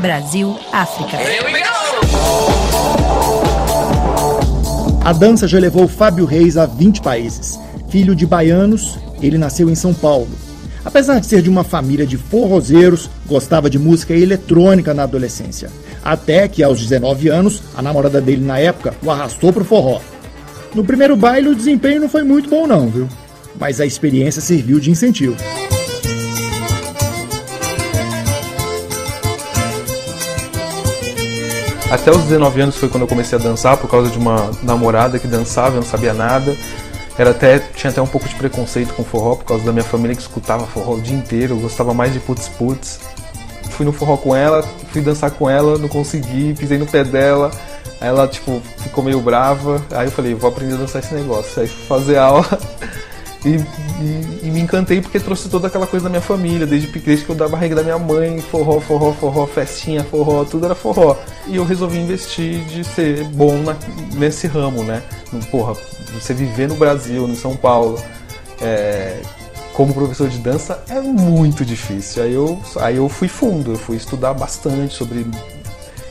Brasil, África. A dança já levou Fábio Reis a 20 países. Filho de baianos, ele nasceu em São Paulo. Apesar de ser de uma família de forrozeiros, gostava de música eletrônica na adolescência. Até que, aos 19 anos, a namorada dele na época o arrastou pro forró. No primeiro baile, o desempenho não foi muito bom, não, viu? Mas a experiência serviu de incentivo. Até os 19 anos foi quando eu comecei a dançar por causa de uma namorada que dançava, eu não sabia nada. Era até, tinha até um pouco de preconceito com forró por causa da minha família que escutava forró o dia inteiro, eu gostava mais de putz putz. Fui no forró com ela, fui dançar com ela, não consegui, pisei no pé dela. Aí ela, tipo, ficou meio brava. Aí eu falei, vou aprender a dançar esse negócio. Aí fui fazer aula. E, e, e, me encantei porque trouxe toda aquela coisa da minha família, desde pequeno, que eu da barriga da minha mãe, forró, forró, forró, festinha, forró, tudo era forró. E eu resolvi investir de ser bom na, nesse ramo, né? Porra, você viver no Brasil, em São Paulo, é, como professor de dança é muito difícil. Aí eu, aí eu fui fundo, eu fui estudar bastante sobre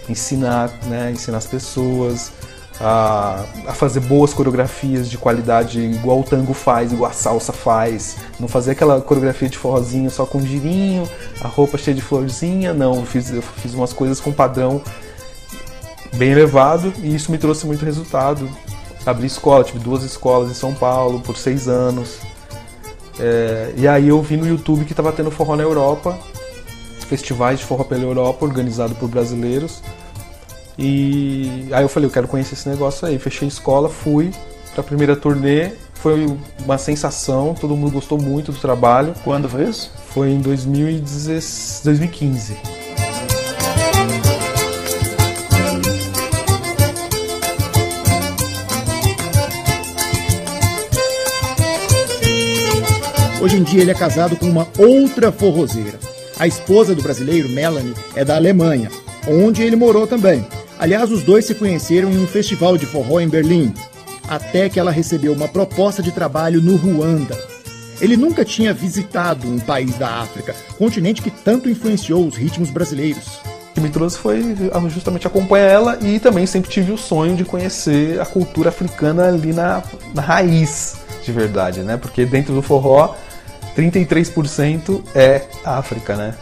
ensinar, né? Ensinar as pessoas a, a, fazer boas coreografias de qualidade igual o tango faz, igual a salsa faz. Não fazer aquela coreografia de forrozinho só com girinho, a roupa cheia de florzinha. Não, eu fiz, eu fiz umas coisas com padrão bem elevado e isso me trouxe muito resultado. Abri escola, tive duas escolas em São Paulo por seis anos. É, e aí eu vi no YouTube que estava tendo forró na Europa, festivais de forró pela Europa organizado por brasileiros. E aí eu falei, eu quero conhecer esse negócio aí. Fechei a escola, fui para a primeira turnê. Foi uma sensação, todo mundo gostou muito do trabalho. Quando foi isso? Foi em 2015. Hoje em dia ele é casado com uma outra forrozeira. A esposa do brasileiro, Melanie, é da Alemanha, onde ele morou também. Aliás, os dois se conheceram em um festival de forró em Berlim, até que ela recebeu uma proposta de trabalho no Ruanda. Ele nunca tinha visitado um país da África, continente que tanto influenciou os ritmos brasileiros. O que me trouxe foi justamente acompanhar ela e também sempre tive o sonho de conhecer a cultura africana ali na, na raiz de verdade, né? Porque dentro do forró, 33% é África, né?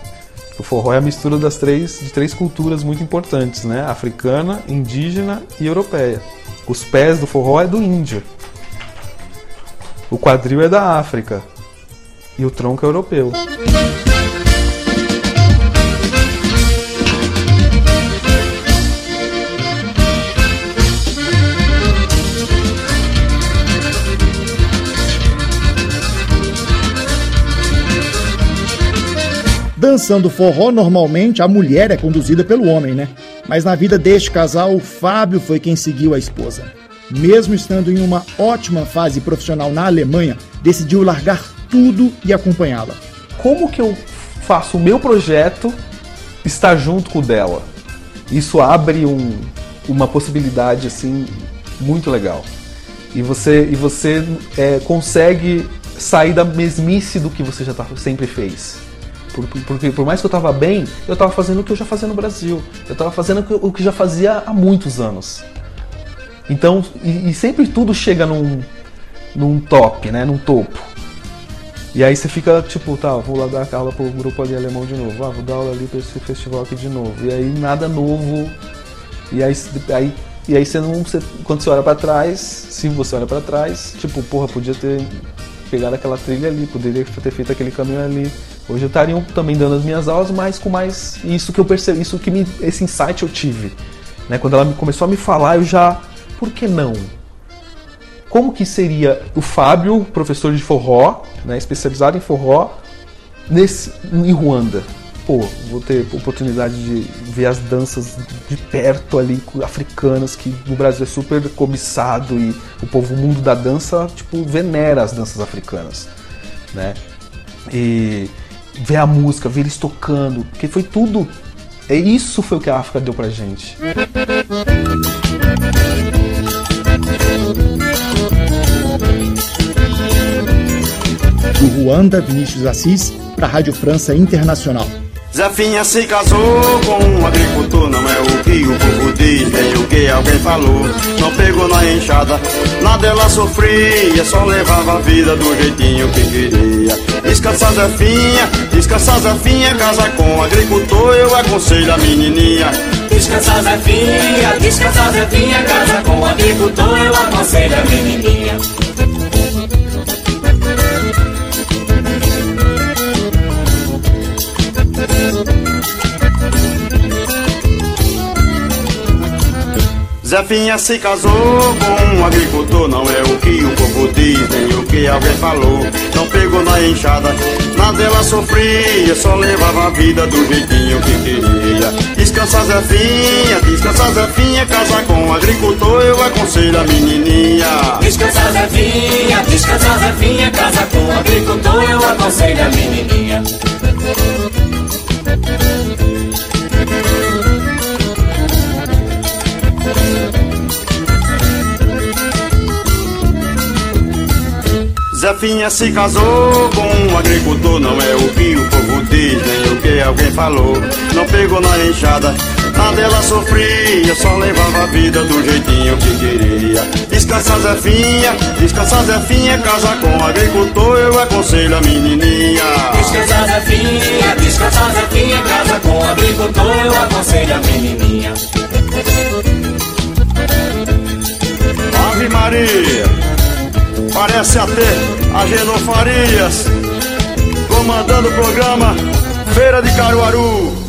O forró é a mistura das três, de três culturas muito importantes, né? Africana, indígena e europeia. Os pés do forró é do índio. O quadril é da África. E o tronco é europeu. Dançando forró, normalmente a mulher é conduzida pelo homem, né? Mas na vida deste casal, o Fábio foi quem seguiu a esposa. Mesmo estando em uma ótima fase profissional na Alemanha, decidiu largar tudo e acompanhá-la. Como que eu faço o meu projeto estar junto com o dela? Isso abre um, uma possibilidade assim muito legal. E você, e você é, consegue sair da mesmice do que você já tá, sempre fez. Porque por mais que eu estava bem, eu estava fazendo o que eu já fazia no Brasil. Eu estava fazendo o que já fazia há muitos anos. Então, e, e, sempre tudo chega num, num top, né? Num topo. E aí você fica tipo, tá, vou lá dar aula pro grupo ali alemão de novo. Ah, vou dar aula ali para esse festival aqui de novo. E aí nada novo. E aí, aí, e aí você não. Você, quando você olha para trás, se você olha para trás, tipo, porra, podia ter pegado aquela trilha ali, poderia ter feito aquele caminho ali. Hoje eu estaria também dando as minhas aulas, mas com mais isso que eu percebi, isso que me, esse insight eu tive. Né? Quando ela começou a me falar, eu já, por que não? Como que seria o Fábio, professor de forró, né, especializado em forró, nesse, em Ruanda? Pô, vou ter oportunidade de ver as danças de perto ali, africanas, que no Brasil é super cobiçado e o povo, o mundo da dança, tipo, venera as danças africanas, né? E ver a música, ver eles tocando, porque foi tudo. É isso foi o que a África deu pra gente. Do Ruanda, Vinícius Assis, para a Rádio França Internacional. Zefinha se casou com um agricultor, não é o que o povo diz, nem o que alguém falou. Não pegou na enxada, nada ela sofria, só levava a vida do jeitinho que queria. Descansa Zefinha, descansa Zefinha, casa com agricultor, eu aconselho a menininha. Descansa Zefinha, descansa Zefinha, casa com agricultor, eu aconselho a menininha. Zefinha se casou com um agricultor, não é o que o povo diz, nem o que alguém falou. Não pegou na enxada, nada ela sofria, só levava a vida do jeitinho que queria. Descansa Zefinha, descansa Zefinha, casa com um agricultor, eu aconselho a menininha. Descansa Zefinha, descansa Zefinha, casa com agricultor, eu aconselho a menininha. Zefinha se casou com um agricultor, não é o que o povo diz, nem o que alguém falou. Não pegou na enxada, nada ela sofria, só levava a vida do jeitinho que queria. Descansa Zefinha, descansa Zefinha, casa com um agricultor, eu aconselho a menininha. Descansa Zefinha, descansa Zefinha, casa com agricultor, eu aconselho a menininha. Ave Maria! Parece até Agenor Farias, comandando o programa Feira de Caruaru.